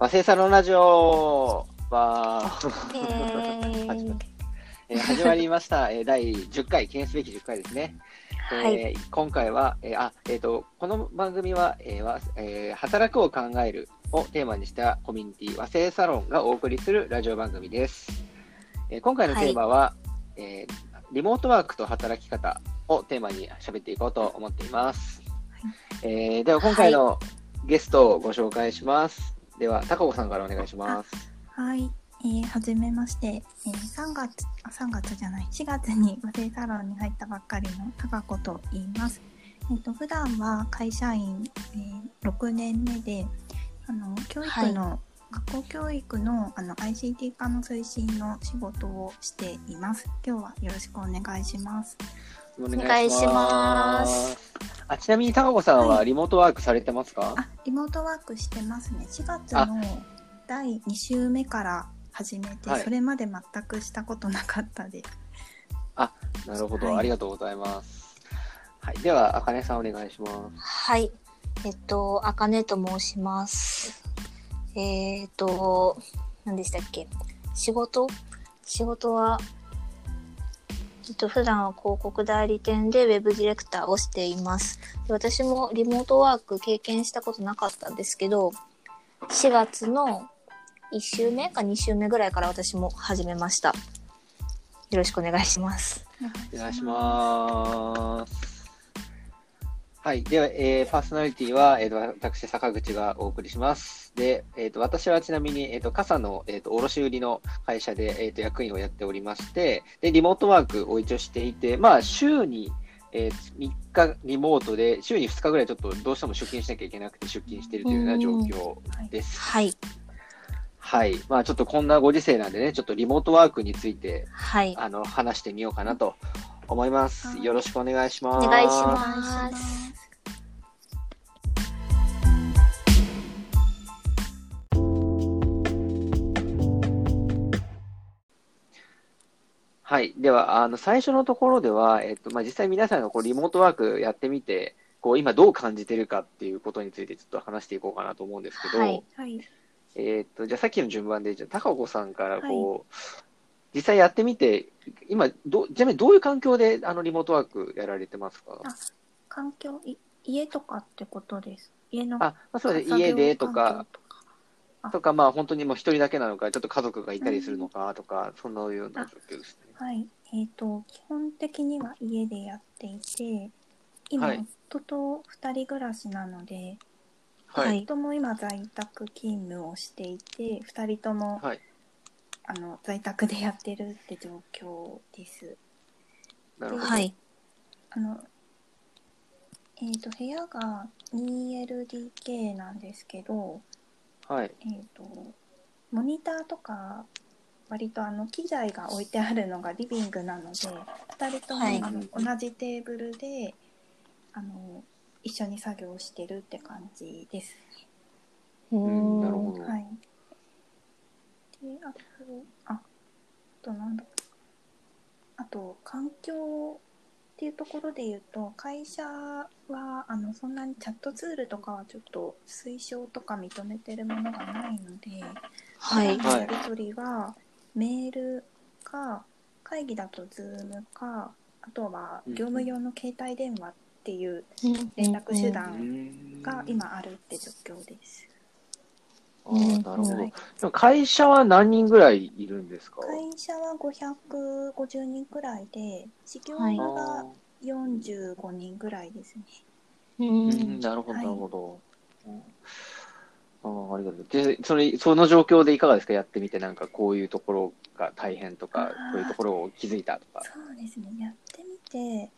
和製サロンラジオは、えー始まりました、えー第10回、記念すべき10回ですね。はい。えー今回は、えーあ、えっ、と、この番組は、えーわえー働くを考えるをテーマにしたコミュニティ和製サロンがお送りするラジオ番組です。えー今回のテーマは、えーリモートワークと働き方をテーマに喋っていこうと思っています。えーでは、今回のゲストをご紹介します。では、高子さんからお願いします。はい、えー、はじめまして、えー、3月、あ、3月じゃない、4月に和製サロンに入ったばっかりの高子と言います。えっ、と、普段は会社員、えー、6年目で、あの、教育の、学校教育のあの ICT 化の推進の仕事をしています。今日はよろしくお願いします。お願いします。あちなみに高子さんははいリモートワークされてますか、あ、リモートワークしてますね。4月あの第2週目から始めて、はいそれまで全くしたことなかったです。なるほど、はいありがとうございます。はい、では、あかねさんお願いします。はい。えっと、あかねと申します。えーっと、何でしたっけ？仕事？仕事は、えっと、普段は広告代理店でウェブディレクターをしています。で私もリモートワーク経験したことなかったんですけど、4月の1週目か2週目ぐらいから私も始めました。よろしくお願いします。お願いします。はい。では、えーパーソナリティは、えーと、私、坂口がお送りします。で、えっ、と、私はちなみに、えっ、と、傘の、えっ、と、卸売の会社で、えっ、と、役員をやっておりまして、で、リモートワークを一応していて、まあ、週に、えー3日リモートで、週に2日ぐらいちょっとどうしても出勤しなきゃいけなくて出勤しているというような状況です。はい。はい。まあ、ちょっとこんなご時世なんでね、ちょっとリモートワークについて、はい。あの、話してみようかなと思います。はいよろしくお願いします。お願いしおます。はい。では、あの、最初のところでは、えっと、まあ、実際皆さんがこう、リモートワークやってみて、こう、今どう感じてるかっていうことについてちょっと話していこうかなと思うんですけど、はいはい。えっと、じゃあさっきの順番で、じゃあ、高子さんからこう、実際やってみて、今、ど、ちなみにどういう環境で、あの、リモートワークやられてますか？あ環境い家とかってことです。家のあ、まあ、そうです家でと環か境、とかまあ、本当にもう一人だけなのか、ちょっと家族がいたりするのかとか、そんなような状況ですね。はい。えっ、と、基本的には家でやっていて、今、はい夫と二人暮らしなので、はい夫も今在宅勤務をしていて、二人とも、はい。あの在宅でやってるって状況です。なるほど。はい。あの、えっ、と、部屋が 2LDK なんですけど、はい。えっ、と、モニターとか、割とあの機材が置いてあるのがリビングなので、2人とも、はいあの同じテーブルであの一緒に作業してるって感じですううん、なるほんど。ね。はい。で、あと、あ、あとなんだあと、環境っていうところで言うと、会社はあのそんなにチャットツールとかはちょっと推奨とか認めてるものがないので、はい。やり取りはメールか会議だと Zoom かあとは業務用の携帯電話っていう連絡手う段んが今あるって状況です。あーなるほど。はい会社は何人ぐらいいるんですか？会社は550人くらいで事業はい部が45人くらいですね。ううんん。なるほど、はいなるほど。うんあーありがとう。で、それ、その状況でいかがですか？やってみて、なんかこういうところが大変とかこういうところを気づいたとか。そうですねやってみて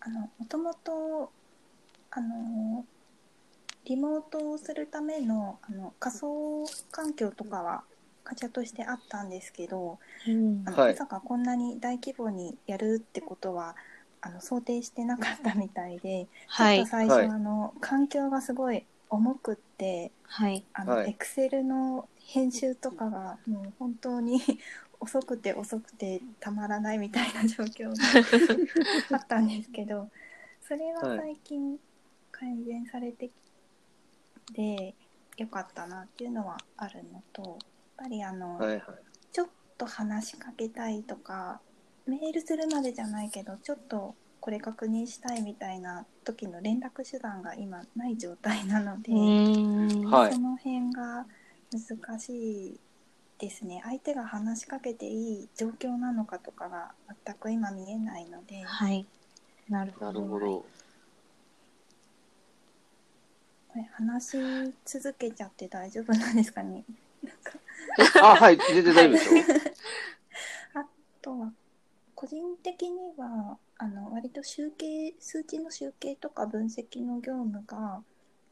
あのもともとあのリモートをするためのあの仮想環境とかは会社としてあったんですけどうんあの、はいまさかこんなに大規模にやるってことはあの想定してなかったみたいで、はいちょっと。最初、はいあの環境がすごい重くってはい。あの、はいエクセルの編集とかがもう本当に 遅くて遅くてたまらないみたいな状況が あったんですけどそれは最近改善されてきて、良かったなっていうのはあるのとやっぱりあの、はいはい。ちょっと話しかけたいとかメールするまでじゃないけどちょっとこれ確認したいみたいな時の連絡手段が今ない状態なので、その辺が難しいですね相手が話しかけていい状況なのかとかが全く今見えないので、はい。なるほど。これ話し続けちゃって大丈夫なんですかね？あ、はい、全然大丈夫ですよ。あとは個人的にはあの割と集計数値の集計とか分析の業務が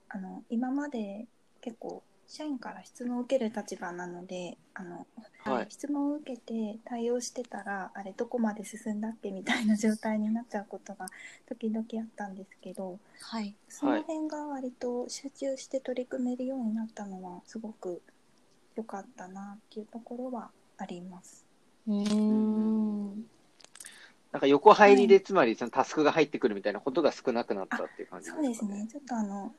あの今まで結構社員から質問を受ける立場なのであの、はい質問を受けて対応してたらあれどこまで進んだっけみたいな状態になっちゃうことが時々あったんですけどはい。その辺が割と集中して取り組めるようになったのはすごく良かったなっていうところはあります。うん。なんか横入りで、つまりそのタスクが入ってくるみたいなことが少なくなったっていう感じそうですね。ちょっとあの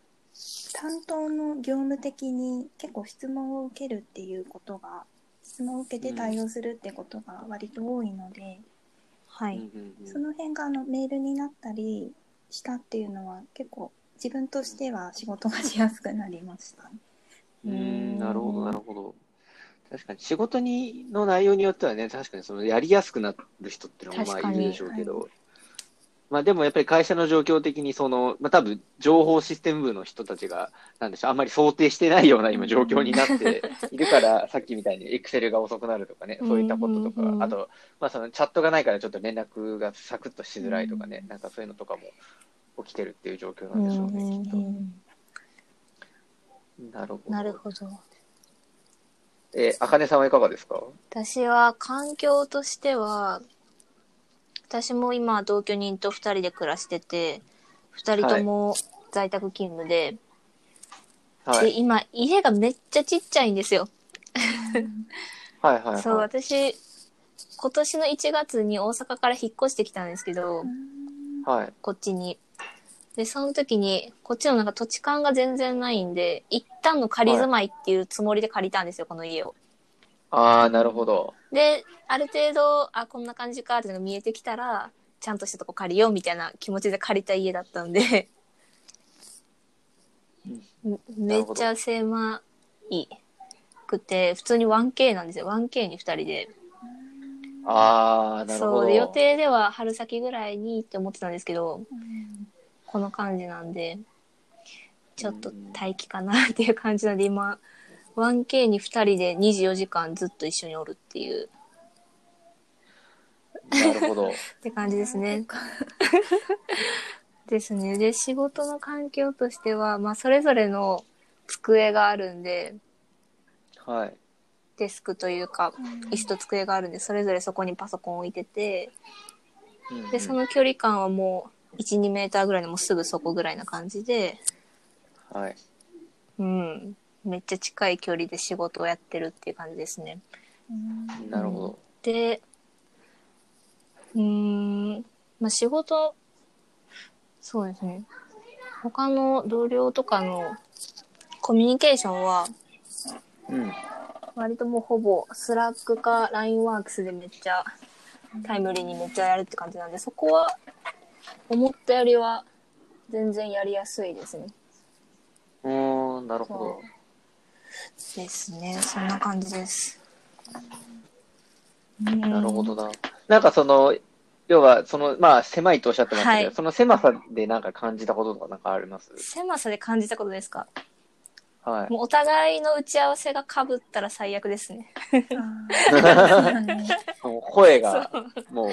担当の業務的に結構質問を受けるっていうことが質問を受けて対応するってことが割と多いので、はい。うんうんうんその辺があのメールになったりしたっていうのは結構自分としては仕事がしやすくなりましたね。うーんなるほど、なるほど。確かに仕事にの内容によってはね、確かにそのやりやすくなる人っていうのもまあいるでしょうけど、まあでもやっぱり会社の状況的にその、まあ多分情報システム部の人たちが、なんでしょう、あんまり想定してないような今状況になって いるから、さっきみたいにエクセルが遅くなるとかね、そういったこととかうんうんう、んあと、まあそのチャットがないからちょっと連絡がサクッとしづらいとかね、なんかそういうのとかも起きてるっていう状況なんでしょうね、きっと。なるほど。なるほど。えー、あかねさんはいかがですか？私は環境としては、私も今同居人と二人で暮らしてて、二人とも在宅勤務で、で、はい。今家がめっちゃちっちゃいんですよ。はいはいはい。そう、私、今年の1月に大阪から引っ越してきたんですけど、はい。こっちに。で、その時に、こっちのなんか土地勘が全然ないんで、一旦の仮住まいっていうつもりで借りたんですよ、この家を。ああ、なるほど。で、ある程度、あ、こんな感じかっていうのが見えてきたら、ちゃんとしたとこ借りようみたいな気持ちで借りた家だったんで、めめっちゃ狭いくて、普通に 1K なんですよ。1K に2人で。ああ、なるほど。そうで、予定では春先ぐらいにって思ってたんですけど、この感じなんで、ちょっと待機かなっていう感じなんで、今、1K に2人で24時間ずっと一緒におるっていう、なるほど。って感じですね。ですね。で、仕事の環境としては、まあ、それぞれの机があるんで、はい。デスクというか、椅子と机があるんで、それぞれそこにパソコン置いてて、うんで、その距離感はもう、1、2メーターぐらいのもうすぐそこぐらいな感じで、はい。うん。めっちゃ近い距離で仕事をやってるっていう感じですね。なるほど。で、うーん、まあ、仕事、そうですね。他の同僚とかのコミュニケーションは、うん。割ともうほぼスラックか LINE ワークスでめっちゃタイムリーにめっちゃやるって感じなんで、そこは思ったよりは全然やりやすいですね。うーん、なるほど。ですね。そんな感じです。なるほどな。なんかその、要は、その、まあ、狭いとおっしゃってましたけど、はいその狭さでなんか感じたこととかなんかあります？狭さで感じたことですか？はい。もうお互いの打ち合わせが被ったら最悪ですね。もう声そが、う。もう、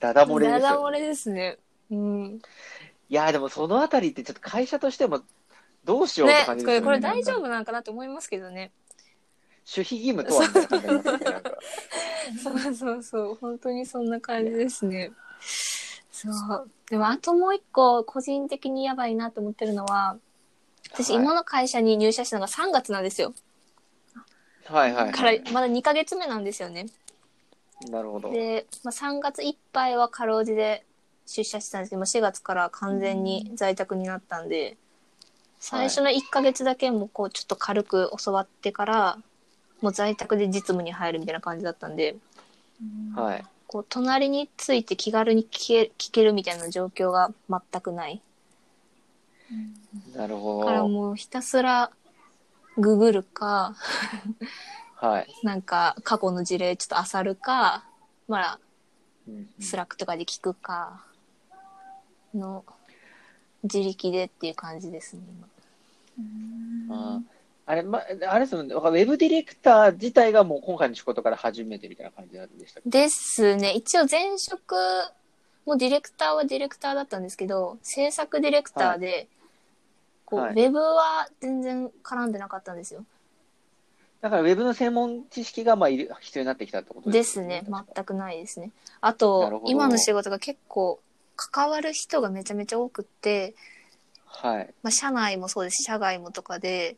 ダダ漏れですよ、ね。ダダ漏れですね。うん。いや、でもそのあたりってちょっと会社としても、どうしようってね、感じですよね。これ大丈夫なんかなって思いますけどね。守秘義務とはみたいな感じになっててなんか。そうそうそう。本当にそんな感じですね。そう。でも、あともう一個、個人的にやばいなと思ってるのは、私、はい今の会社に入社したのが3月なんですよ。はいはい、から、まだ2ヶ月目なんですよね。なるほど。で、まあ、3月いっぱいはかろうじで出社してたんですけど、もう4月から完全に在宅になったんで、最初の1ヶ月だけもこうちょっと軽く教わってからもう在宅で実務に入るみたいな感じだったんではい。こう隣について気軽に聞け聞けるみたいな状況が全くないなるほだからど。もうひたすらググるかはい。なんか過去の事例ちょっと漁るかまあスラックとかで聞くかの自力でっていう感じですね今あー。あれ、ま、あれですもんね。ウェブディレクター自体がもう今回の仕事から初めてみたいな感じなんでしたっけ？ですね。一応前職もディレクターはディレクターだったんですけど制作ディレクターで、こうはい。ウェブは全然絡んでなかったんですよ。だからウェブの専門知識がまあいる必要になってきたってことですね確か全くないですね。あと今の仕事が結構関わる人がめちゃめちゃ多くって、はい。まあ、社内もそうですし社外もとかで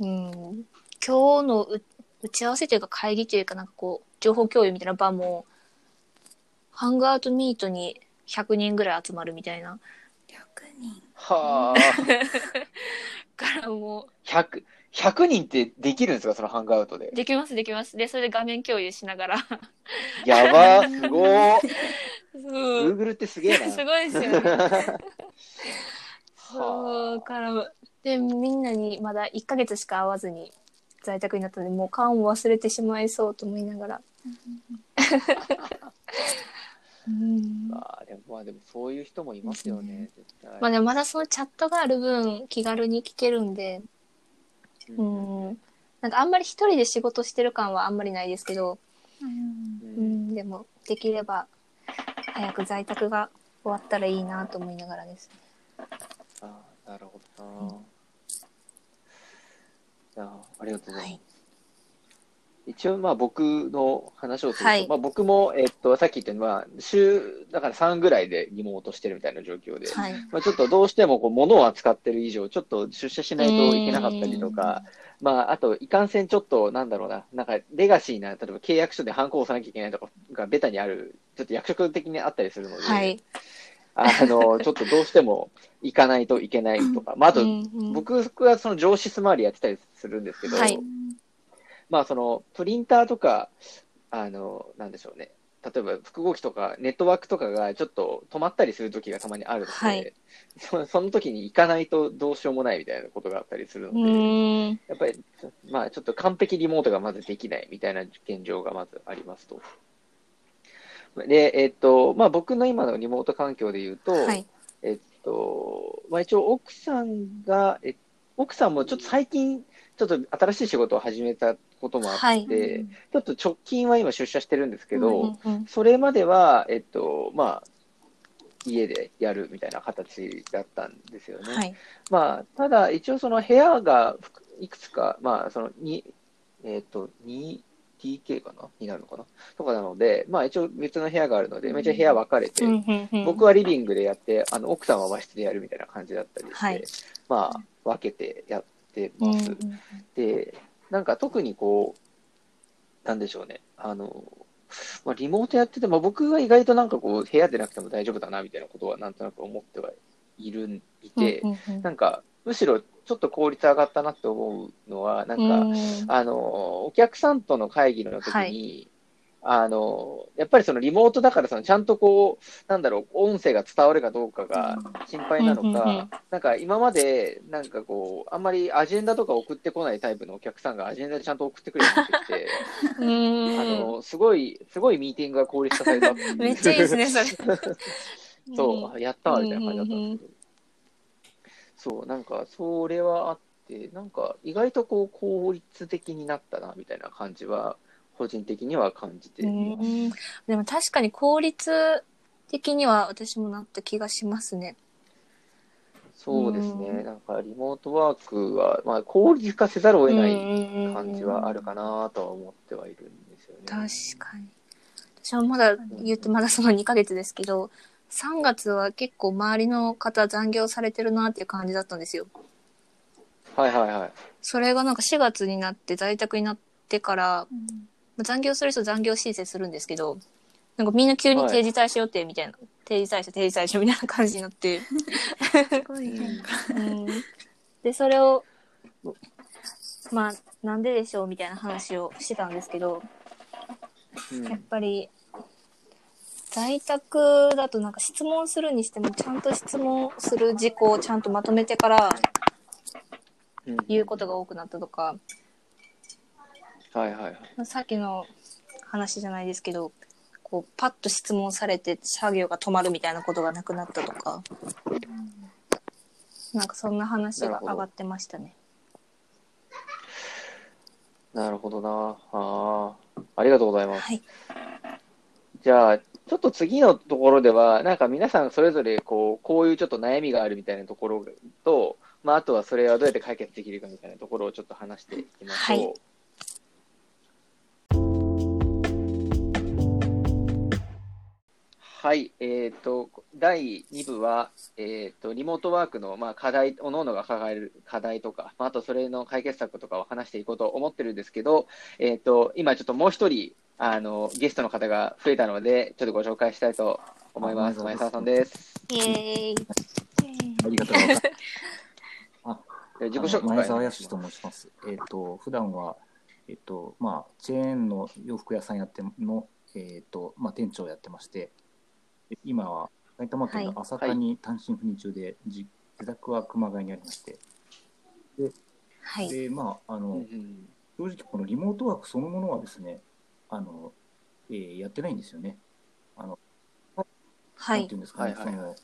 うん今日のう打ち合わせというか会議というかなんかこう情報共有みたいな場もハングアウトミートに100人ぐらい集まるみたいな100人はあ。からも100、100人ってできるんですか？そのハングアウトで。う。できますできます。でそれで画面共有しながら。やばー、すごー。う。ん Google ってすげえな。すごいですよね。はそうからでみんなにまだ1ヶ月しか会わずに在宅になったのでもう顔も忘れてしまいそうと思いながら。うんああ、でもまあでもそういう人もいますよね、絶対。まあでもまだそのチャットがある分気軽に聞けるんでううんんなんかあんまり一人で仕事してる感はあんまりないですけど、うんうん、でもできれば早く在宅が終わったらいいなと思いながらですねああ、なるほどな。いやありがとうございます。はい一応、まあ僕の話をすると、はい。まあ僕も、えっと、さっき言ったように、まあ、週、だから3ぐらいでリモートしてるみたいな状況で、はい。まあちょっとどうしてもこう物を扱ってる以上、ちょっと出社しないといけなかったりとか、まああと、いかんせんちょっと、なんだろうな、なんかレガシーな、例えば契約書でハンコを押さなきゃいけないとかがベタにある、ちょっと役職的にあったりするので、はい。あの、ちょっとどうしても行かないといけないとか、まああと、僕はその上司回りやってたりするんですけど、はいまあそのプリンターとか、あの、なんでしょうね。例えば複合機とかネットワークとかがちょっと止まったりする時がたまにあるので、はいそその時に行かないとどうしようもないみたいなことがあったりするのうで、やっぱり、まあちょっと完璧リモートがまずできないみたいな現状がまずありますと。で、えっと、まあ僕の今のリモート環境で言うと、はいえっと、まあ、一応奥さんが、え奥さんもちょっと最近、ちょっと新しい仕事を始めたこともあって、はい。ちょっと直近は今出社してるんですけど、うんうんそれまでは、えっと、まあ、家でやるみたいな形だったんですよね。はい。まあ、ただ、一応その部屋がいくつか、まあ、そのに、えっ、と、2DK かな？になるのかな？とかなので、まあ一応別の部屋があるので、めっちゃ部屋分かれて、僕はリビングでやって、あの、奥さんは和室でやるみたいな感じだったりして、はい。まあ、分けてやってます。で、なんか特にこう、なんでしょうね、あの、まあ、リモートやってて、まあ、僕は意外となんかこう、部屋でなくても大丈夫だな、みたいなことはなんとなく思ってはいる、いて、うんうんうん。なんか、むしろちょっと効率上がったなって思うのは、なんか、うん。あの、お客さんとの会議の時に、あの、やっぱりそのリモートだからそのちゃんとこう、なんだろう、音声が伝わるかどうかが心配なのか、なんか今まで、なんかこう、あんまりアジェンダとか送ってこないタイプのお客さんがアジェンダでちゃんと送ってくるようになってきて、うんあの、すごい、すごいミーティングが効率化された。めっちゃいいですね、それ。そう、やったーみたいな感じだったんですけど。そう、なんか、それはあって、なんか、意外とこう、効率的になったな、みたいな感じは、個人的には感じています。うんでも確かに効率的には私もなった気がしますね。そうですね、うんなんか、リモートワークは、まあ、効率化せざるを得ないい感じはあるかなとは思ってはいるんですよね。確かに。私はまだ言ってまだその2ヶ月ですけど、3月は結構周りの方残業されてるなっていう感じだったんですよ。はいはいはい。それがなんか4月になって在宅になってから、残業する人残業申請するんですけど、なんかみんな急に定時退社予定みたいな定時最初定時最初みたいな感じになって、すごい変化。うん、でそれをまあなんででしょうみたいな話をしてたんですけどうん。やっぱり在宅だとなんか質問するにしてもちゃんと質問する事項をちゃんとまとめてからうん。言うことが多くなったとか、はいはいはい。まあさっきの話じゃないですけどこうパッと質問されて作業が止まるみたいなことがなくなったとかなんかそんな話が上がってましたね。なるほどな。ああ、ありがとうございます。はい、じゃあ、ちょっと次のところでは、なんか皆さんそれぞれこう、こういうちょっと悩みがあるみたいなところと、まあ、あとはそれはどうやって解決できるかみたいなところをちょっと話していきましょう。はいはい、えっ、と、第2部は、えっ、と、リモートワークの、まあ、課題、おのおのが抱える課題とか、まあ、あとそれの解決策とかを話していこうと思ってるんですけど、えっ、と、今ちょっともう一人、あの、ゲストの方が増えたので、ちょっとご紹介したいと思います。あ前澤さんです。イエーイありがとうございます。で自己紹介前澤康と申します。えっ、と、普段は、えっ、と、まあ、チェーンの洋服屋さんやっての、えっ、と、まあ、店長をやってまして、で今は埼玉県の朝霞に単身赴任中で、じ自宅は熊谷にありまして、はい。で、まあ、あの、正直このリモートワークそのものはですね、あの、えーやってないんですよね。あの、はい。なんていうんですかね、はいはい。その、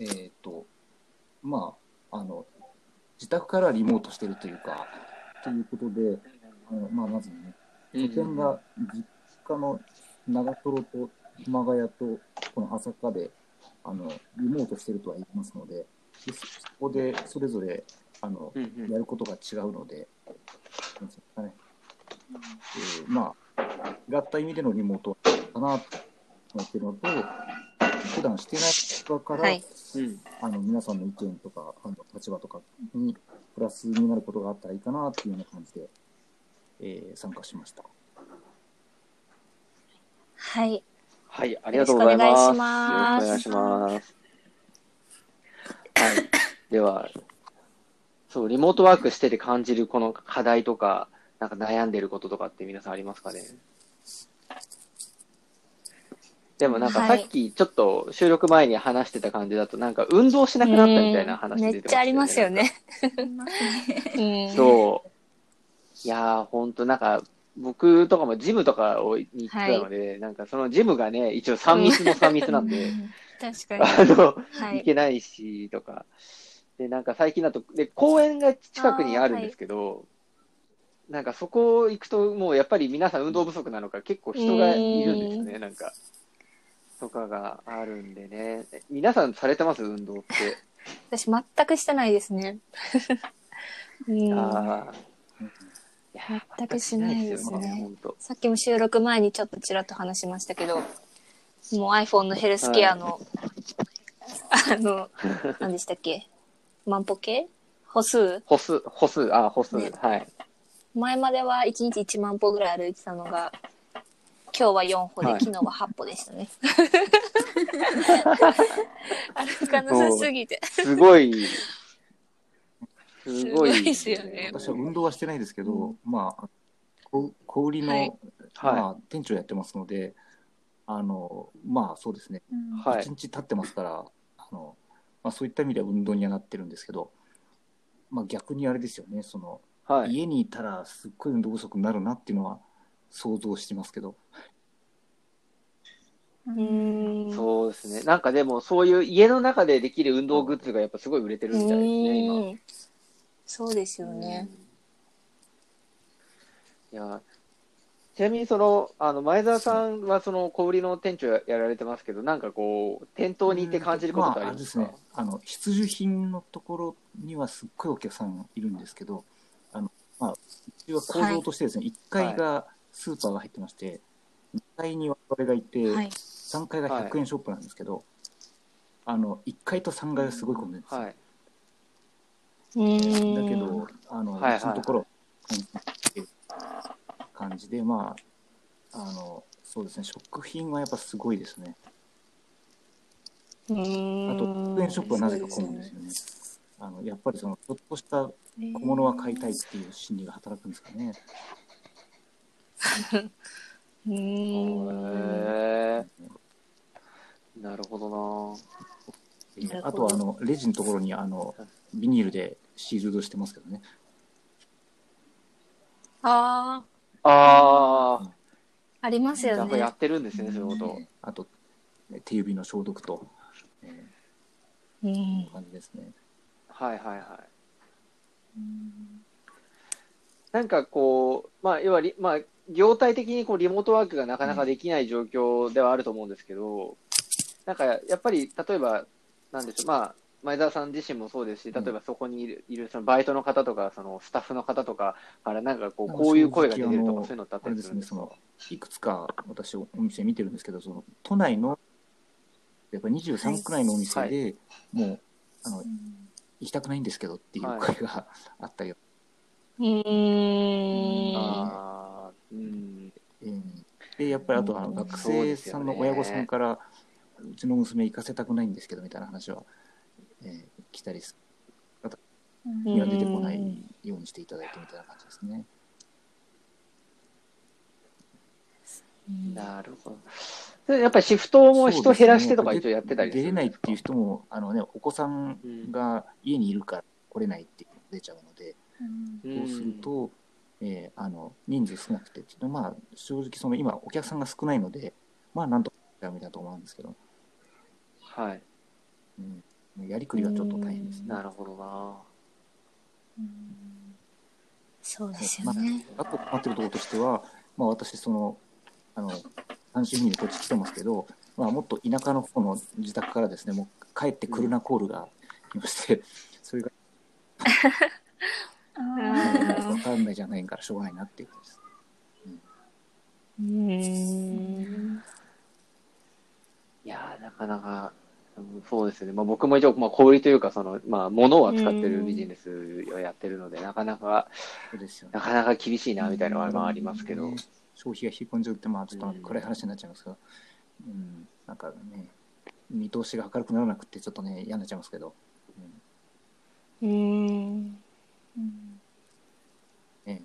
えっ、と、まあ、あの、自宅からリモートしてるというか、ということで、あのまあ、まずね、拠点が実家の長瀞と熊谷とこの朝霞で、あの、リモートしてるとは言いますので、でそそこでそれぞれ、あの、うんうんやることが違うので、なんですかね。えーまあ、違った意味でのリモートかなと思ってるのと、普段してない側から、はいうんあの皆さんの意見とかあの立場とかにプラスになることがあったらいいかなっていうような感じで、えー参加しました。はいはい、ありがとうございます。よろしくお願いします。はい。では、そう、リモートワークしてて感じるこの課題とか、なんか悩んでることとかって皆さんありますかね？でもなんかさはいっきちょっと収録前に話してた感じだと、なんか運動しなくなったみたいな話うん出てましためっちゃありますよ。ね。そう。いやー、ほんとなんか、僕とかもジムとかをに行ってたので、なんかそのジムがね、一応3密も3密なんで、確かに。あの、はい。行けないし、とか。で、なんか最近だと、で、公園が近くにあるんですけど、なんかそこ行くと、もうやっぱり皆さん運動不足なのか、結構人がいるんですよね、なんか。とかがあるんでね。皆さんされてます？運動って。私全くしてないですね。うんああ。全くしないですね。さっきも収録前にちょっとちらっと話しましたけど、もう iPhone のヘルスケアの、あの、何でしたっけ？万歩計？歩数？歩数、歩数、あ、歩数、ね。はい。前までは1日1万歩ぐらい歩いてたのが、今日は4歩で、はい。昨日は8歩でしたね。歩かなさすぎて。すごい、すごい。ですよね私は運動はしてないですけど、まあ、こ小売りの、はいはまあ、店長やってますので、あの、まあそうですね、うんはい一日経ってますから、あの、まあそういった意味では運動にはなってるんですけど、まあ逆にあれですよね、その、い。はい。家にいたらすっごい運動不足になるなっていうのは想像してますけど、うーん。そうですね。なんかでも、そういう家の中でできる運動グッズがやっぱすごい売れてるみたいですね、今。うんそうですよね。いや、ちなみにその、あの、前澤さんはその小売りの店長ややられてますけど、なんかこう、店頭に行って感じることってありますか、まあ、あれですね、あの必需品のところにはすっごいお客さんいるんですけど、あのまあ、うちは構造としてですね、1階がスーパーが入ってまして、2階に我々がいて、はい。3階が100円ショップなんですけど、あの1階と3階がすごい混んでるんですよ。はい。うーん。だけど、あの、はいはいうちのところ、感じで、まあ、あの、そうですね、食品はやっぱすごいですね。あと、100円ショップはなぜか混むんですよね。あのやっぱりそのちょっとした小物は買いたいっていう心理が働くんですかね。うーん。へーなるほどな。あとはあのレジのところにあのビニールでシールドしてますけどね。あああ、ありますあ、よねなんかやっ。てるんですね、そういうこと。あと手指の消毒と、えうんー、こういう感じですね。はいはいはい。なんかこう、まあ、要はリ、まあ、業態的にこうリモートワークがなかなかできない状況ではあると思うんですけど、なんかやっぱり、例えば、なんでしょう、まあ、前澤さん自身もそうですし、例えばそこにいるいるそのバイトの方とか、そのスタッフの方とかから、なんかこう、こういう声が出てるとか、そういうのってあったあれですね、りするんですかいくつか私、お店見てるんですけど、その都内のやっぱ23区内のお店で、もうあの行きたくないんですけどっていう声があったり、うー。ん。あーうん。うん。でやっぱりあとあのうん。学生さんの親御さんから、うちの娘行かせたくないんですけどみたいな話は、えー来たりすうん。には出てこないようにしていただいてみたいな感じですね。なるほど。でやっぱりシフトも人減らしてとか一応やってたりす出れないっていう人もあの、ね、お子さんが家にいるから来れないっていうのが出ちゃうので、うん。そうすると、えーあの人数少なくて、ちょっとまあ、正直その今、お客さんが少ないので、まあ、なんとかみたいなと思うんですけど、はい。うん、やりくりがちょっと大変ですね。なるほどな。そうですよね。あと困ってるところとしては、まあ、私、その、あの、単身赴任でこっち来てますけど、まあ、もっと田舎の方の自宅からですね、もう帰ってくるなコールが来まして、それが あうんわかんないじゃないからしょうがないなっていうことです。うーん。いやーなかなか、うんそうですよね。まあ、僕も一応、まあ、小売りというか、その、まあ、物を扱ってるビジネスをやってるので、なかなか、そうですよね。なかなか厳しいな、みたいなのはまあありますけど。消費が引っ込んじゃうって、まあ、ちょっと暗い話になっちゃいますけど、うん、なんかね、見通しが明るくならなくて、ちょっとね、嫌になっちゃいますけど、うん。うー。ん。ね、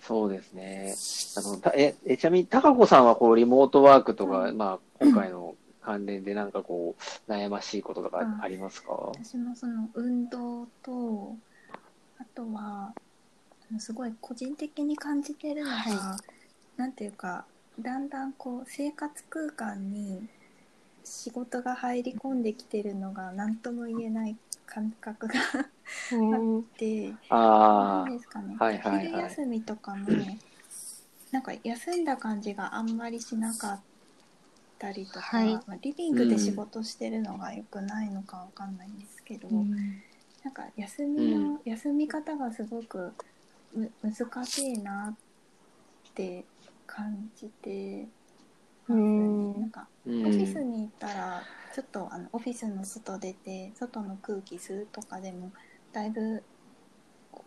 そうですね。あの、たえ、えちなみに、高子さんは、こう、リモートワークとか、はい。まあ、今回の関連でなんかこう、悩ましいこととかあありますか？私もその運動とあとはあのすごい個人的に感じてるのが、はなんていうかだんだんこう生活空間に仕事が入り込んできてるのが何とも言えない感覚があうん。って、あなんですかね、はいはいはい。昼休みとかもなんか休んだ感じがあんまりしなかったりとか、はい。まあ、リビングで仕事してるのが良くないのかわかんないんですけど、なんか休みの、休み方がすごくむ難しいなって感じてますねうん。なんかオフィスん。に行ったらちょっとあのオフィスの外出て外の空気吸うとかでもだいぶ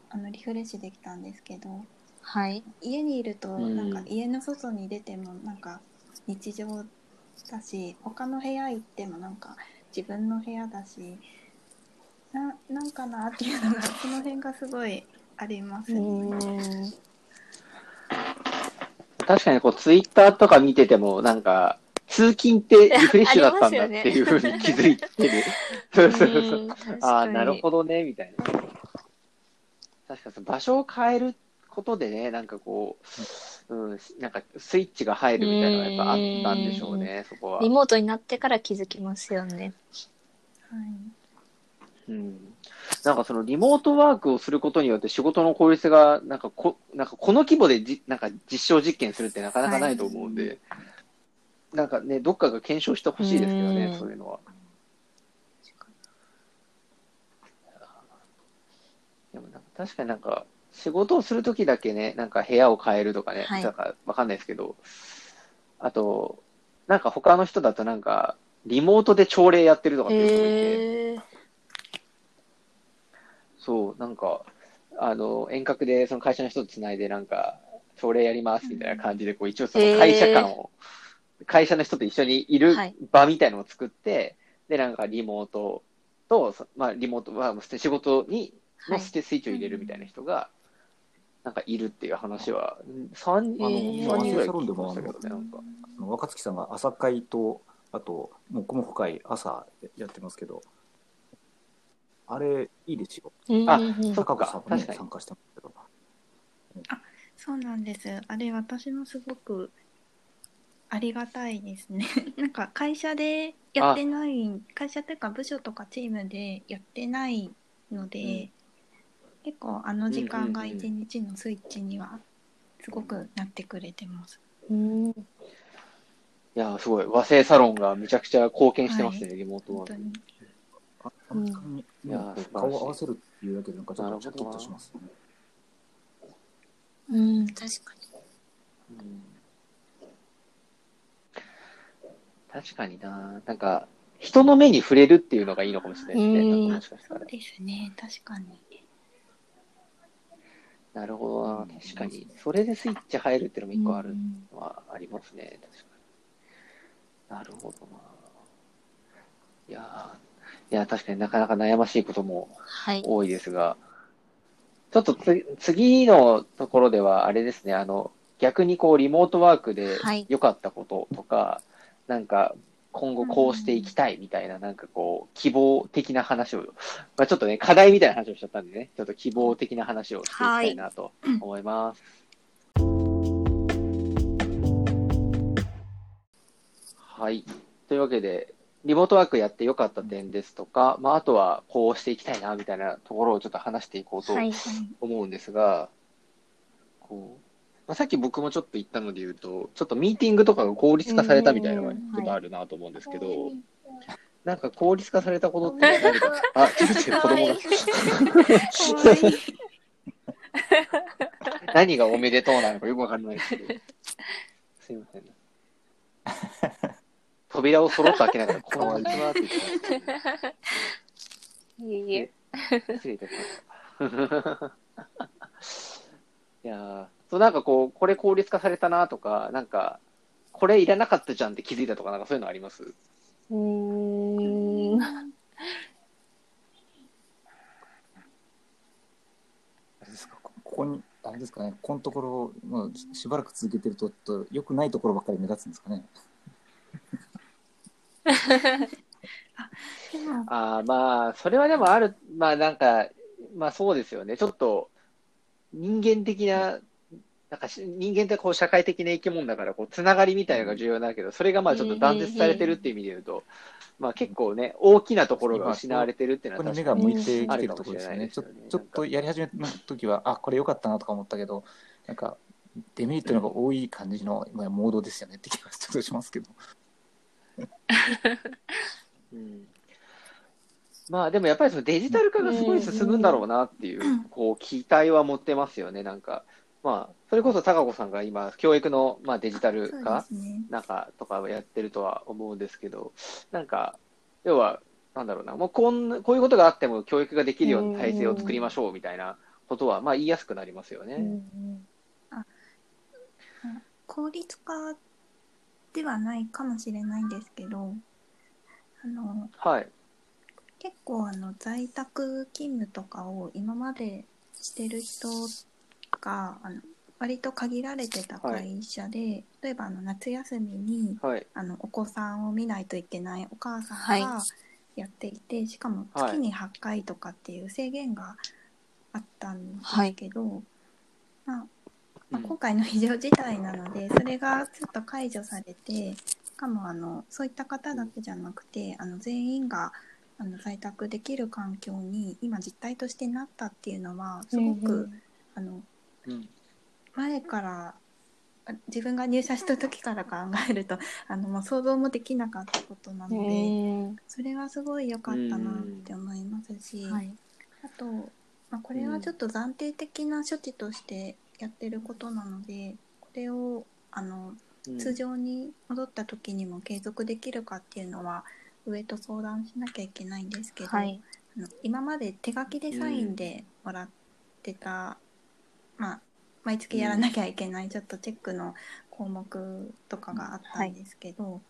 あのリフレッシュできたんですけどはい。家にいるとうんなん。か家の外に出てもなんか日常だし他の部屋行ってもなんか自分の部屋だしななんかなっていうのがその辺がすごいありますうね。確かに、こう、ツイッターとか見てても、なんか、通勤って リフレッシュだったんだっていうふうに気づいてる。そうそうそう。うんああ、なるど。ほどね、みたいな。確かに場所を変えることでね、なんかこう、うん、なんかスイッチが入るみたいなのがやっぱあったんでしょうね、そこはリ。モートになってから気づきますよね。はいうん。なんかそのリモートワークをすることによって仕事の効率が、なんかこ、なんかこの規模でじ、なんか実証実験するってなかなかないと思うんで、なんかね、どっかが検証してほしいですけどねう、んそういうのは。でもなんか確かになんか、仕事をするときだけね、なんか部屋を変えるとかね、はい。なんかわかんないですけど、あと、なんか他の人だとなんか、リモートで朝礼やってるとかっていう人もいて。そう、なんか、あの、遠隔でその会社の人とつないで、なんか、朝礼やりますみたいな感じで、こう、一応その会社感を会社の人と一緒にいるはい。場みたいのを作って、で、なんかリモートと、そまあ、リモートは仕事にはい。のスイッチを入れるみたいな人が、なんかいるっていう話は、三あの、えー三人ぐらいサロンでも聞きましたけどね、なんか。あの若月さんが朝会と、あと、もこもこ会、朝やってますけど、あれ、いいですよ。あそっか高子さんもね参加してますけど。そうなんです。あれ私もすごくありがたいですね。なんか会社でやってない、会社というか部署とかチームでやってないので、結構あの時間が一日のスイッチにはすごくなってくれてます。うんいやー、すごい。和製サロンがめちゃくちゃ貢献してますね、リモートワーク。本当に。ああの時間に、いや顔を合わせるっていうだけで、なんかちょっとシャキッとしますね。うん、確かに。うん確かにな。なんか、人の目に触れるっていうのがいいのかもしれないですね。うんなんかもしかしたらそう。ですね。確かに。なるほどな。確かに。それでスイッチ入るっていうのも一個あるうんのはありますね。確かに。なるほどな。いやーいや、確かになかなか悩ましいこともはい。多いですが、ちょっとつ次のところでは、あれですね、あの、逆にこう、リモートワークではい良かったこととか、なんか、今後こうしていきたいみたいな、なんかこう、希望的な話を、まあちょっとね、課題みたいな話をしちゃったんでね、ちょっと希望的な話をしていきたいなと思います。はい。というわけで、リモートワークやって良かった点ですとか、まあ、あとはこうしていきたいな、みたいなところをちょっと話していこうとはい。思うんですが、こうまあ、さっき僕もちょっと言ったので言うと、ちょっとミーティングとかが効率化されたみたいなのがちょっとあるなと思うんですけど、なんか効率化されたことって何か、あ、ちょっと子供が。何がおめでとうなのかよくわかんないですけど。すいません。扉をそろっと開けながら、こんにちはって言ってました。いえいえ。失礼いたしました。いやーそうなんかこう、これ効率化されたなとか、なんか、これいらなかったじゃんって気づいたとか、なんかそういうのあります？うーん。あれですか？こここに、あれですかね、このところ、まあ、ししばらく続けてると、ちょっと良くないところばっかり目立つんですかね？あ、まあ、それはでもある、まあなんか、まあそうですよね。ちょっと、人間的な、なんかし人間ってこう社会的な生き物だから、こう、つながりみたいなのが重要だけど、それがまあちょっと断絶されてるっていう意味で言うと、まあ結構ね、大きなところが失われてるっていうのは確かに。に目が向いてきてるところですよね。ちょっとやり始めた時は、あ、これ良かったなとか思ったけど、なんか、デメリットの方が多い感じの、まあ、モードですよねって気がちょっとしますけど。うんまあでもやっぱりそのデジタル化がすごい進むんだろうなっていう、こう、期待は持ってますよね、なんか。まあ、それこそ高子さんが今、教育の、まあ、デジタル化。なんかとかをやってるとは思うんですけど、なんか、要は、なんだろうな、もうこんなこういうことがあっても教育ができるような体制を作りましょうみたいなことは、まあ言いやすくなりますよね。効率化ではないかもしれないんですけど、あの、はい。結構あの在宅勤務とかを今までしてる人があの割と限られてた会社で、例えばあの夏休みにはい。あのお子さんを見ないといけないお母さんはい。がやっていて、しかもはい。月に8回とかっていう制限があったんですけど、まあまあ、今回の非常事態なのでそれがちょっと解除されてしかもあのそういった方だけじゃなくてあの全員があの在宅できる環境に今実態としてなったっていうのはすごく、あのうん。前からあ自分が入社した時から考えると あのもう想像もできなかったことなので、へそれはすごい良かったなって思いますし、ーはい。あと、まあ、これはちょっと暫定的な処置としてやってることなのでこれをあのうん通常に戻った時にも継続できるかっていうのは上と相談しなきゃいけないんですけど、はい。あの今まで手書きでサインでもらってた、まあ、毎月やらなきゃいけないちょっとチェックの項目とかがあったんですけど、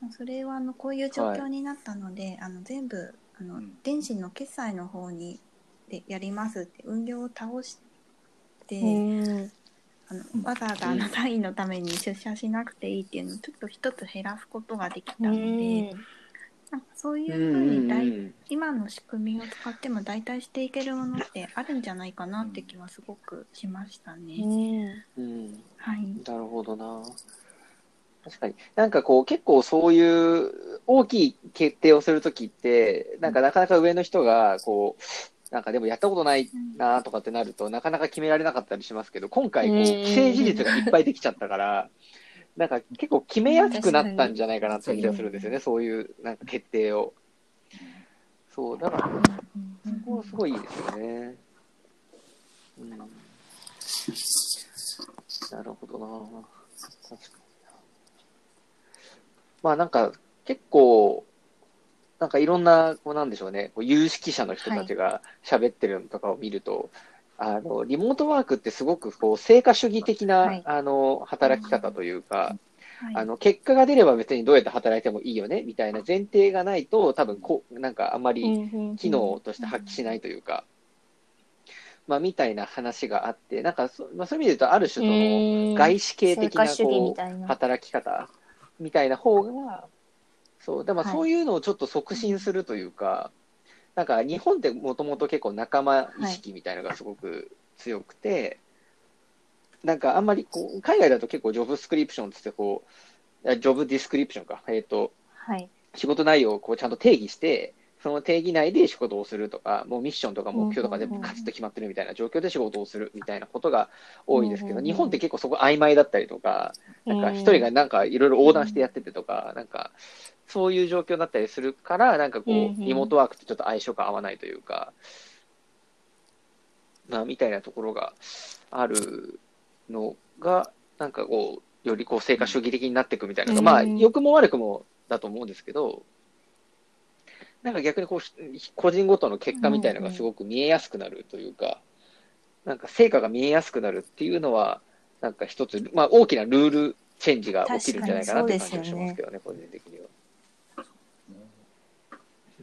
まあそれはあのこういう状況になったので、あの全部あの、うん。電子の決済の方にでやりますって運用を倒して、うんあのわざわざあの単位のために出社しなくていいっていうのをちょっと一つ減らすことができたので、なんかそういうふうに大今の仕組みを使っても代替していけるものってあるんじゃないかなって気はすごくしましたね。うんうんはい。なるほどな。確かに。なんかこう、結構そういう大きい決定をするときって、なんかなかなか上の人が、こう、なんかでもやったことないなとかってなると、なかなか決められなかったりしますけど、今回、こう、うん既成事実がいっぱいできちゃったから、なんか結構決めやすくなったんじゃないかなって気がするんですよね、そういうなんか決定を。そう、だから、そこはすごいいいですよね。うん。なるほどな。確かにな。まあなんか結構、なんかいろんな、こうなんでしょうね、こう有識者の人たちが喋ってるのとかを見ると、あの、リモートワークってすごくこう、成果主義的な、はい。あの、働き方というか、はい。あの、結果が出れば別にどうやって働いてもいいよね、みたいな前提がないと、多分こう、なんかあんまり機能として発揮しないというか、まあ、みたいな話があって、なんかそ、まあ、そういう意味で言うと、ある種その、外資系的なこう働き方みたいな方が、そう、でもはい。そういうのをちょっと促進するというか、なんか日本ってもともと結構仲間意識みたいなのがすごく強くて、なんかあんまりこう、海外だと結構ジョブスクリプションつってこう、あジョブディスクリプションか、えっ、と、はい。仕事内容をこうちゃんと定義して、その定義内で仕事をするとか、もうミッションとか目標とか全部カチッと決まってるみたいな状況で仕事をするみたいなことが多いですけど、日本って結構そこ曖昧だったりとか、なんか一人がなんかいろいろ横断してやっててとか、なんかそういう状況だったりするから、なんかこうんう、うんリモートワークとちょっと相性が合わないというか、まあみたいなところがあるのが、なんかこう、よりこう成果主義的になっていくみたいなのが、まあうん良くも悪くもだと思うんですけど、なんか逆にこう、個人ごとの結果みたいなのがすごく見えやすくなるというか、なんか成果が見えやすくなるっていうのは、なんか一つ、まあ大きなルールチェンジが起きるんじゃないかなっていう感じがしますけどね、個人的には。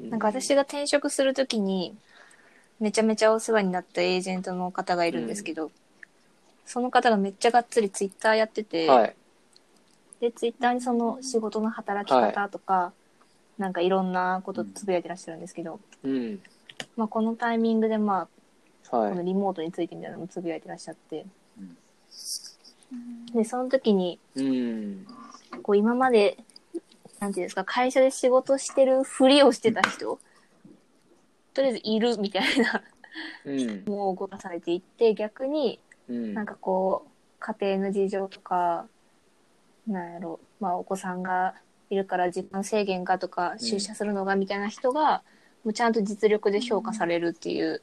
うなんか私が転職するときに、めちゃめちゃお世話になったエージェントの方がいるんですけど、その方がめっちゃがっつりツイッターやってて、はい。で、ツイッターにその仕事の働き方とか、なんかいろんなことつぶやいてらっしゃるんですけど、うん。まあこのタイミングでまあ、はいこの。リモートについてみたいなのもつぶやいてらっしゃって、うんで、その時に、うん。こう今まで、なんていうんですか、会社で仕事してるふりをしてた人、とりあえずいるみたいなうん。もう動かされていって、逆にうん。なんかこう、家庭の事情とか、なんやろ、まあお子さんがいるから時間制限がとか、出社するのがみたいな人が、もうちゃんと実力で評価されるっていう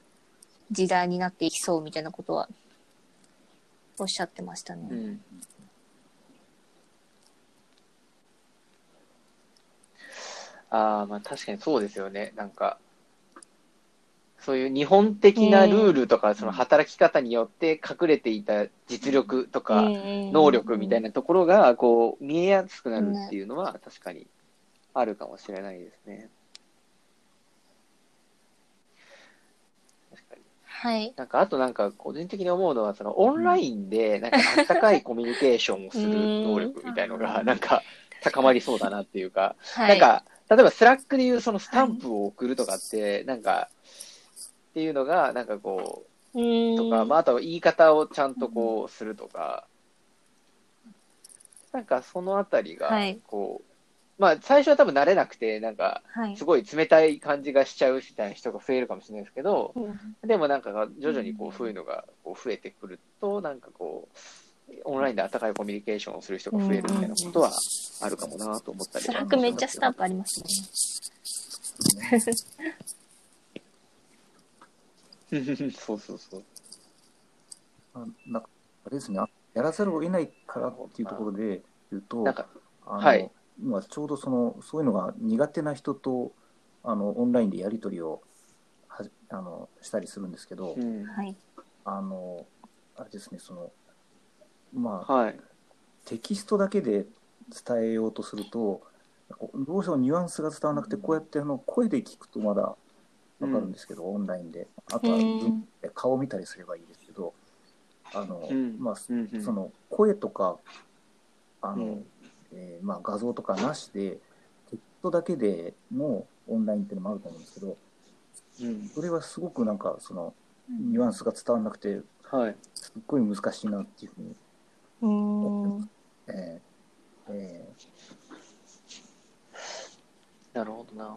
時代になっていきそうみたいなことは、おっしゃってましたね。うん。ああ、まあ確かにそうですよね。なんか、そういう日本的なルールとか、その働き方によって隠れていた実力とか、能力みたいな。なところが、こう、見えやすくなるっていうのは確かにあるかもしれないですね。はい。なんか、あとなんか、個人的に思うのは、その、オンラインで、なんか、あったかいコミュニケーションをする能力みたいのが、なんか、高まりそうだなっていうか、はい。なんか、例えば、スラックでいうそのスタンプを送るとかって、なんか、っていうのが、なんかこうとか、まあ、あとは言い方をちゃんとこう、するとか、なんか、そのあたりがはい、こう、まあ、最初は多分慣れなくて、なんか、はい。す。ごい冷たい感じがしちゃうみたいな人が増えるかもしれないですけど、うん。でもなんか徐々にこうそういうのがこう増えてくると、なんかこう、オンラインで温かいコミュニケーションをする人が増えるみたいなことはあるかもなと思ったりスラックめっちゃスタンプありますね。そうそうそう。あなんかあれですね、あやらざるを得ないからっていうところで言うと、なんか、あのはい今ちょうどそのそういうのが苦手な人とあのオンラインでやり取りをはじあのしたりするんですけど、うん、はい。あのあれですね、そのまあ、はい。テキストだけで伝えようとするとどうしてもニュアンスが伝わらなくてこうやってあの声で聞くとまだわかるんですけど、オンラインで。あとはうん顔見たりすればいいですけどあの、うん。まあ、うんうん。その声とかあの、うん。えーまあ、画像とかなしでテキストだけでのオンラインっていうのもあると思うんですけどうん。それはすごくなんかそのニュアンスが伝わらなくてはい。すっごい難しいなっていうふうに、うーん。えーえなるほどな。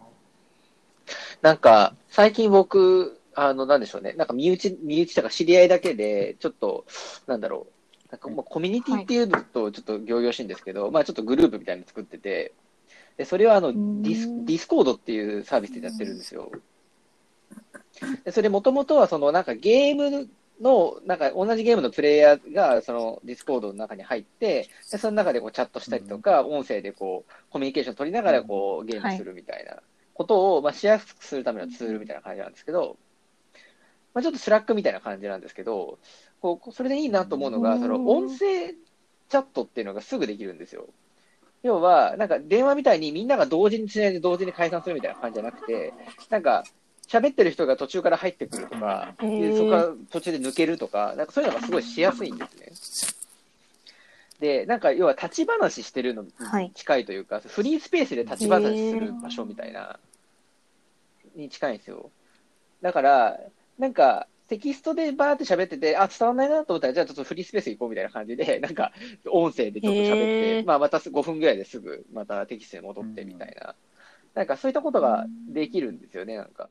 なんか、最近僕、あの、なんでしょうね。なんか、身内、身内とか知り合いだけで、ちょっと、なんだろう。なんか、まあ、コミュニティっていうと、ちょっと仰々しいんですけど、まあ、ちょっとグループみたいなの作ってて、で、それは、あの、ディス、ディスコードっていうサービスでやってるんですよ。で、それもともとは、その、なんかゲームの、なんか同じゲームのプレイヤーが、そのディスコードの中に入って、で、その中でこうチャットしたりとか、音声でこう、コミュニケーション取りながらこう、ゲームするみたいなことを、まあ、しやすくするためのツールみたいな感じなんですけど、まあ、ちょっとスラックみたいな感じなんですけど、こう、それでいいなと思うのが、うん。その音声チャットっていうのがすぐできるんですよ。要は、なんか電話みたいにみんなが同時につないで同時に解散するみたいな感じじゃなくて、なんか、喋ってる人が途中から入ってくるとか、でそこから途中で抜けるとか、なんかそういうのがすごいしやすいんですね。で、なんか要は立ち話してるのにはい。近いというか、フリースペースで立ち話する場所みたいな、に近いんですよ。だから、なんか、テキストでバーって喋ってて、あ、伝わんないなと思ったら、じゃあちょっとフリースペース行こうみたいな感じで、なんか、音声でちょっと喋って、まあまた5分ぐらいですぐ、またテキストに戻ってみたいな、なんかそういったことができるんですよね、なんか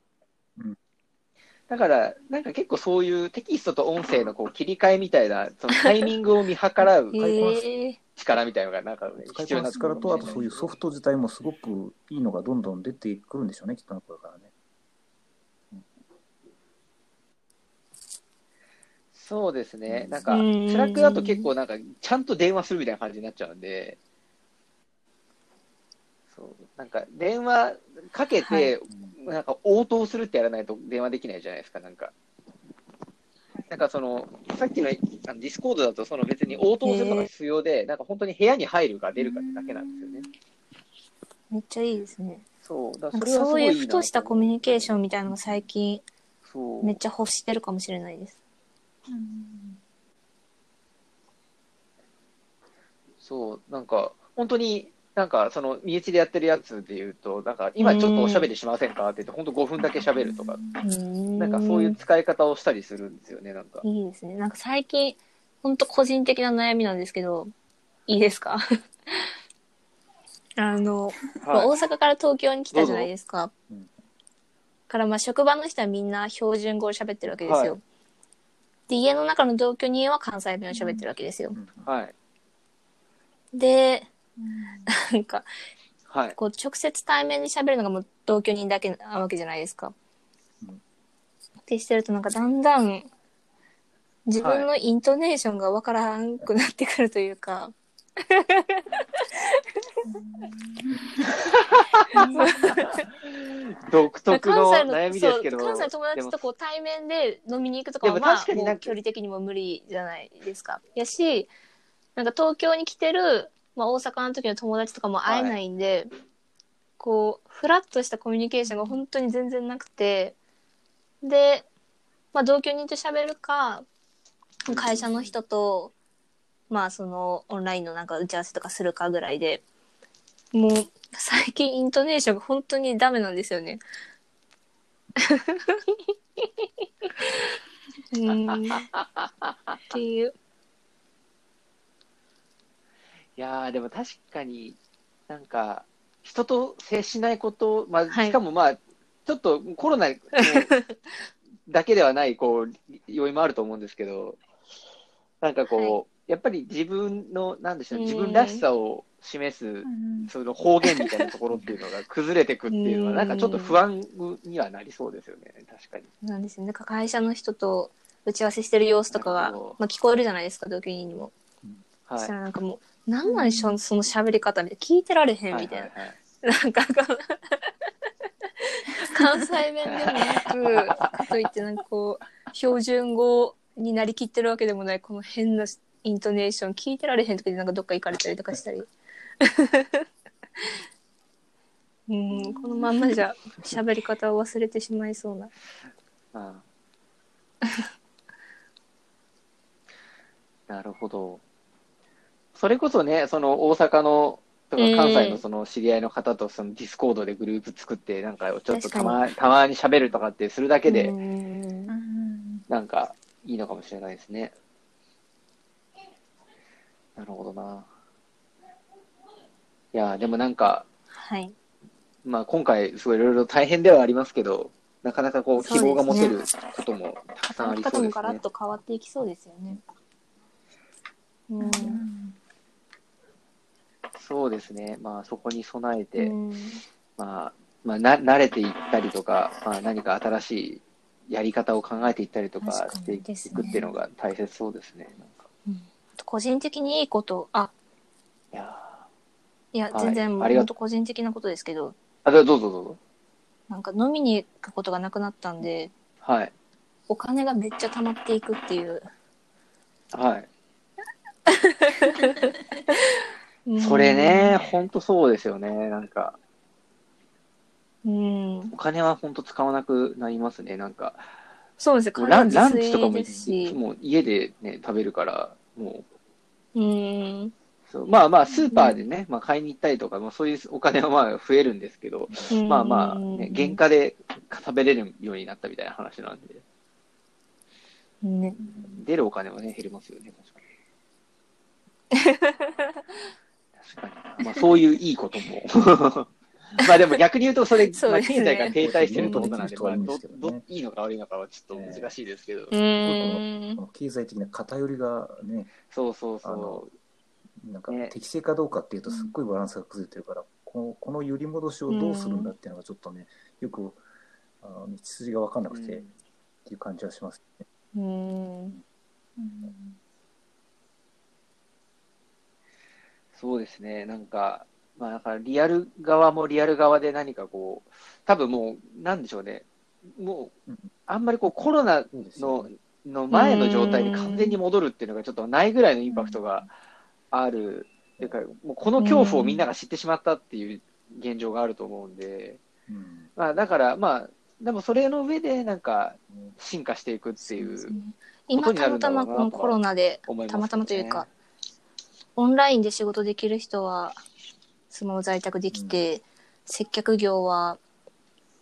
うん。だから、なんか結構そういうテキストと音声のこう切り替えみたいな、そのタイミングを見計らう。力みたいなのが、なんか必要になってくるこなすからと、あとそういうソフト自体もすごくいいのがどんどん出てくるんでしょうね、きっとこれからね。そうですね。なんか、うんスラックだと結構なんか、ちゃんと電話するみたいな感じになっちゃうんで、そう、なんか、電話かけて、なんか応答するってやらないと電話できないじゃないですか、なんか。なんかその、さっきのあのディスコードだと、その別に応答するのが必要で、なんか本当に部屋に入るか出るかってだけなんですよね。めっちゃいいですね。そう、だそそういうふとしたコミュニケーションみたいなのが最近めっちゃ欲してるかもしれないです。そう、なんか、本当に、なんか、その、身内でやってるやつで言うと、なんか、今ちょっとおしゃべりしませんかって言って、本当5分だけ喋るとか、ななんかそういう使い方をしたりするんですよね、なんか。いいですね。なんか最近、ほんと個人的な悩みなんですけど、いいですか？あの、はい大阪から東京に来たじゃないですか。からまあ職場の人はみんな標準語を喋ってるわけですよ。はいで、家の中の同居人は関西弁を喋ってるわけですよ。はい。で、なんか、はい。こう直接対面で喋るのがもう同居人だけなわけじゃないですか。うんってしてるとなんかだんだん自分のイントネーションがわからんくなってくるというか、独特の関西の悩みですけど。そう関西の友達とこう対面で飲みに行くとかはまあ距離的にも無理じゃないですか。やし、なんか東京に来てる、まあ、大阪の時の友達とかも会えないんで、こう、フラッとしたコミュニケーションが本当に全然なくて、で、まあ、同居人と喋るか、会社の人と、まあ、その、オンラインのなんか打ち合わせとかするかぐらいで、もう、最近イントネーションが本当にダメなんですよね。うーん。っていう。いやー、でも確かに、なんか、人と接しないこと、まあ、はいしかもまあ、ちょっとコロナも だけではない、こう、要因もあると思うんですけど、なんかこう、はやっぱり自分の、なんでしょう、うん自分らしさを示す、その方言みたいなところっていうのが 崩れていくっていうのは、うんなんかちょっと不安にはなりそうですよね、確かに。なんですよね。なんか会社の人と打ち合わせしてる様子とかがなるほど、まあ聞こえるじゃないですか、同居人にも。そしたはい。らなんかもう、なんなんでしょう、その喋り方みたいな。聞いてられへんみたいな。はいはいはいなんか 関西弁でもなく、かといってなんかこう、標準語になりきってるわけでもない、この変なイントネーション聞いてられへん時でなんかどっか行かれたりとかしたり うんこのまんまじゃ喋り方を忘れてしまいそうなあ なるほど。それこそね、その大阪のとかうん。関西のその知り合いの方とそのディスコードでグループ作って、なんかちょっとたまたまに喋るとかってするだけで、なんかいいのかもしれないですね。なるほどな。いや、でもなんか、はい。まあ今回すごいいろいろ大変ではありますけど、なかなかこう希望が持てることもたくさんありそうですね。ガラッと変わっていきそうですよね。うん。うんそうですね。まあそこに備えて、うんまあ、まあ、な、慣れていったりとか、まあ何か新しいやり方を考えていったりとかしていくっていうのが大切そうですね。なんか個人的にいいことあいやいやはい全然ありが本当個人的なことですけどーあ、どうぞどうぞどうぞ。なんか飲みに行くことがなくなったんではい。お金がめっちゃ溜まっていくっていう、はい。うんそれね、ほんとそうですよね。なんか、うん。お金はほんと使わなくなりますね。なんか、そうですねランラン自チとかもいもう家でね、食べるから、もう、うん。そうまあまあ、スーパーでね、まあ買いに行ったりとか、まあそういうお金はまあ増えるんですけど、まあまあ、ね、原価で食べれるようになったみたいな話なんで、ね。出るお金はね、減りますよね、確かに。確かに。まあそういういいことも。まあでも逆に言うと、それ、まあそうですね経済が停滞してるってことなんで、まあそういう人どはいいんですけどいいのか悪いのかはちょっと難しいですけど。うこんの経済的な偏りがね、そうそうあのそなんかね適正かどうかっていうとすっごいバランスが崩れてるから、このこの揺り戻しをどうするんだっていうのがちょっとね、よくあの道筋が分かんなう。くて、っうんていう感じはしますね。うんそうですね、なんか、まあだからリアル側もリアル側で何かこう、多分もう、なんでしょうね、もううん、あんまりこうコロナのねの前の状態に完全に戻るっていうのがちょっとないぐらいのインパクトがある。っていうか、もうこの恐怖をみんなが知ってしまったっていう現状があると思うんで、うん。まあだからまあ、でもそれの上でなんか進化していくっていう今たまたまこのコロナでたまたまというか、オンラインで仕事できる人はその在宅できて、接客業は、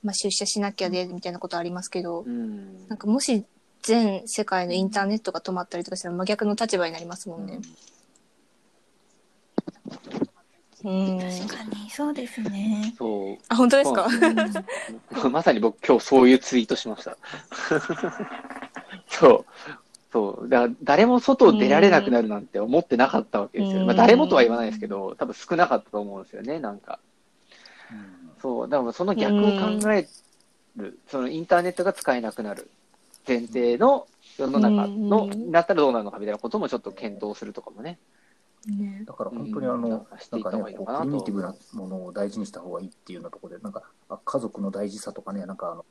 まあ、出社しなきゃでみたいなことありますけど、うん。なんかもし全世界のインターネットが止まったりとかしたら真逆の立場になりますもんね。うん。確かにそうですね。そう。あ、本当ですか？うん まさに僕今日そういうツイートしました。そう。そう。だから誰も外出られなくなるなんて思ってなかったわけですよ。うんまあ誰もとは言わないですけど、多分少なかったと思うんですよね、なんか。うんそう。だからその逆を考える、そのインターネットが使えなくなる前提の世の中の、うんなったらどうなるのかみたいなこともちょっと検討するとかもね。ねだから本当にあの、うんなんかね、こう方がいいのかなとプリミティブなものを大事にした方がいいっていうようなところで、なんかあ家族の大事さとかね、なんかあの、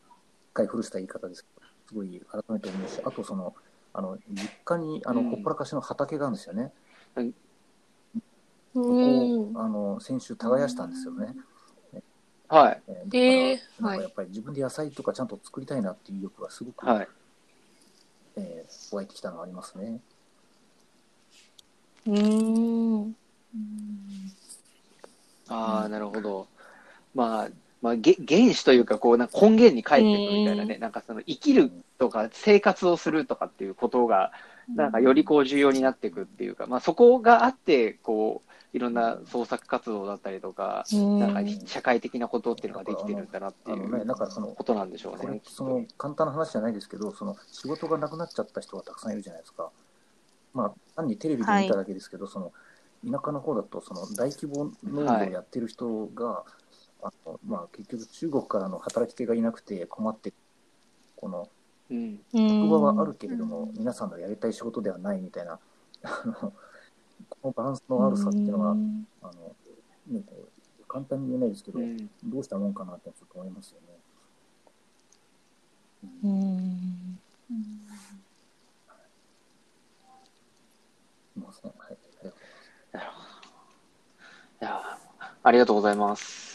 一回古した言い方ですけど、すごい改めて思うし、あとその、あの、実家にあの、うんほっぱらかしの畑があるんですよね。うこんこ。あの、先週耕したんですよね。はい。ええーはいだからなんかやっぱり自分で野菜とかちゃんと作りたいなっていう欲がすごく、はい。えー湧いてきたのがありますね。うん。ああ、なるほど。まあ、まあ、げ原始というか、こう、なんか根源に帰っていくみたいなね、なんかその生きるとか生活をするとかっていうことが、なんかよりこう重要になっていくっていうか、まあそこがあって、こう、いろんな創作活動だったりとか、うん。なんか社会的なことっていうのができてるんだなっていあのね、うだからその、ことなんでしょうね。その簡単な話じゃないですけど、その仕事がなくなっちゃった人がたくさんいるじゃないですか。まあ、単にテレビで見ただけですけど、その田舎の方だとその大規模農業をやってる人が、あの、まあ、結局中国からの働き手がいなくて困ってこの職場はあるけれども、皆さんのやりたい仕事ではないみたいなあのこのバランスの悪さっていうのは、あのね、簡単に言えないですけど、どうしたもんかなってちょっと思いますよね。うん。なるほど。いや、ありがとうございます。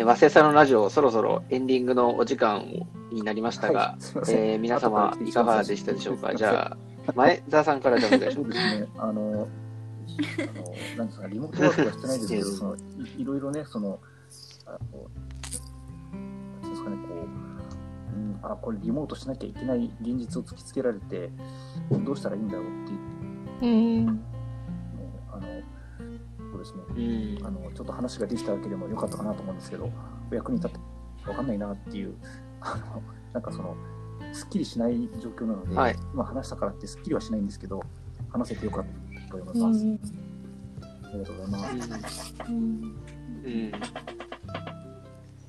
えー、和製さんのラジオ、そろそろエンディングのお時間になりましたが、はいえー皆様いかがでしたでしょうか？じゃあ。あ、前澤さんからじゃあお願いします。そうですね、あの、あのなんですか、リモートワークはしてないですけど、そのいいろいろね、その、あの、ですかね、こう、うん、あ、これリモートしなきゃいけない現実を突きつけられて、どうしたらいいんだろうっていう、うん。そうですね、うんあの、ちょっと話ができただけでもよかったかなと思うんですけど、お役に立ってわかんないなっていう、あの、なんかその、すっきりしない状況なので、はい今話したからってすっきりはしないんですけど、話せてよかったと思います。うん。ありがとうございます。うん。うん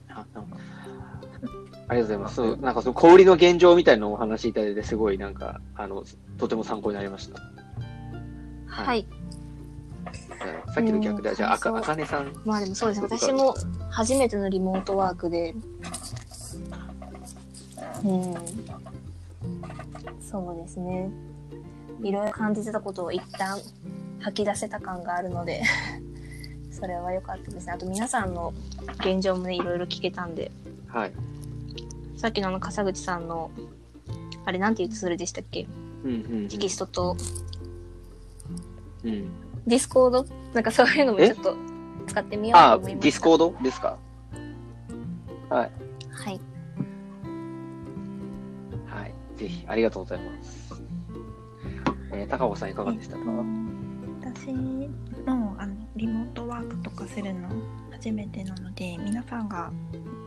あなんかありがとうございます。そうなんかその小売りの現状みたいなお話しいただいて、すごいなんか、あの、とても参考になりました。はい。さっきの逆で、うんじゃあ、あか、あかねさん。まあでもそうですね。私も初めてのリモートワークで、うん。そうですね。いろいろ感じてたことを一旦吐き出せた感があるので、それは良かったですね。あと皆さんの現状もね、いろいろ聞けたんで、はい。さっきのあの、笠口さんの、あれなんて言うとそれでしたっけ？うんうんうん。テキストとうん。ディスコード？なんかそういうのもちょっと使ってみようあ、と思いました。ディスコード？ですか？はい。はい。はい。ぜひ、ありがとうございます。えー、高尾さんいかがでしたか、私もあのリモートワークとかするの初めてなので皆さんが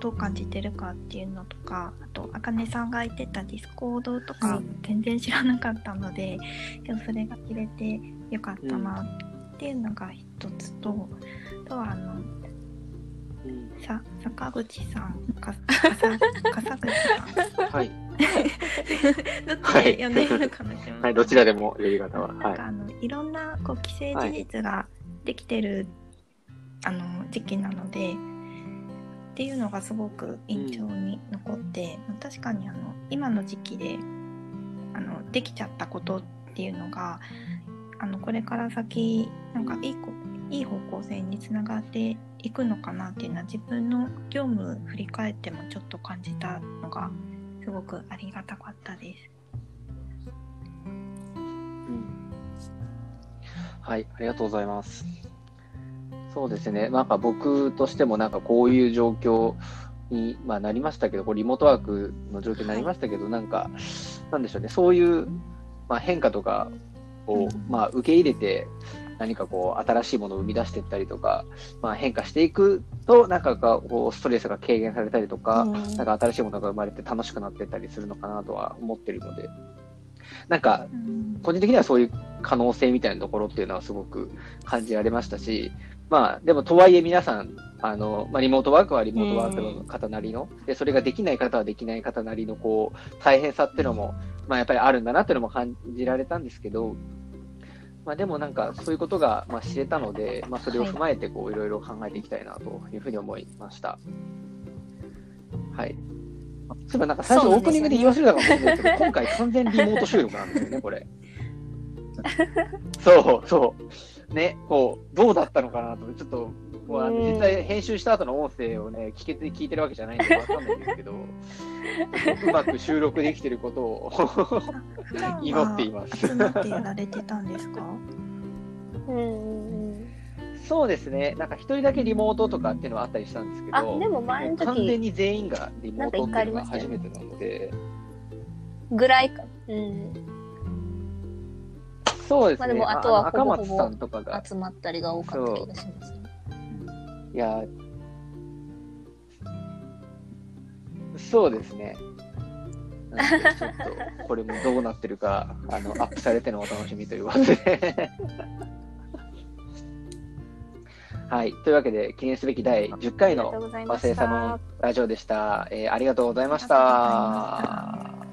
どう感じてるかっていうのとかあとあかねさんが言ってたディスコードとかはい全然知らなかったので、今日それが知れてよかったなっていうのが一つと、あとはあのうん、さ坂口さんか かさ笠口さんはい。どっちで呼んでいいのかなって思はい、どちらでも呼び方は。はいなんか。あのいろんなこう既成事実ができてる、あの時期なのでっていうのがすごく印象に残って、確かにあの今の時期であのできちゃったことっていうのがあのこれから先なんかいいこいい方向性につながっていくのかなっていうのは自分の業務振り返ってもちょっと感じたのがすごくありがたかったです。はい、ありがとうございます。そうですね、なんか僕としてもなんかこういう状況に、まあ、なりましたけど、こうリモートワークの状況になりましたけど、なんか、なんでしょうね、そういう、まあ、変化とかを、まあ、受け入れて、何かこう新しいものを生み出していったりとか、まあ、変化していくと、なんかこうストレスが軽減されたりとか、うん。なんか新しいものが生まれて楽しくなっていったりするのかなとは思ってるので、なんかうん。個人的にはそういう可能性みたいなところっていうのはすごく感じられましたし、まあ、でもとはいえ皆さん、あの、まあ、リモートワークはリモートワークの方なりの、で、それができない方はできない方なりの、こう、大変さっていうのも、まあ、やっぱりあるんだなっていうのも感じられたんですけど、まあ、でもなんか、そういうことが、まあ、知れたので、まあ、それを踏まえて、こう、いろいろ考えていきたいなというふうに思いました。はい。そういえばなんか最初オープニングで言い忘れたかもしれないけど、今回完全リモート収録なんですよね、これ。そ うそう。ね、こう、どうだったのかなと、ちょっと、もうあのうん実際編集した後の音声をね、聞けて、聞いてるわけじゃないんでわかんないんですけど、うまく収録できてることを祈っていはます。集まってやられてたんですか？うん。そうですね、なんか一人だけリモートとかっていうのはあったりしたんですけど、あ、でも前の完全時に全員がリモートっていうのが初めてなので、ぐらいか。うん。そうですね、まあでもあとはほぼほぼ松さんとかが、集まったりが多かった気がしますね。いや、そうですね。ちょっと、これもどうなってるか、あの、アップされてのお楽しみということで。はい。というわけで、記念すべき第10回の和製さんのた。ラジオでした。えーありがとうございました。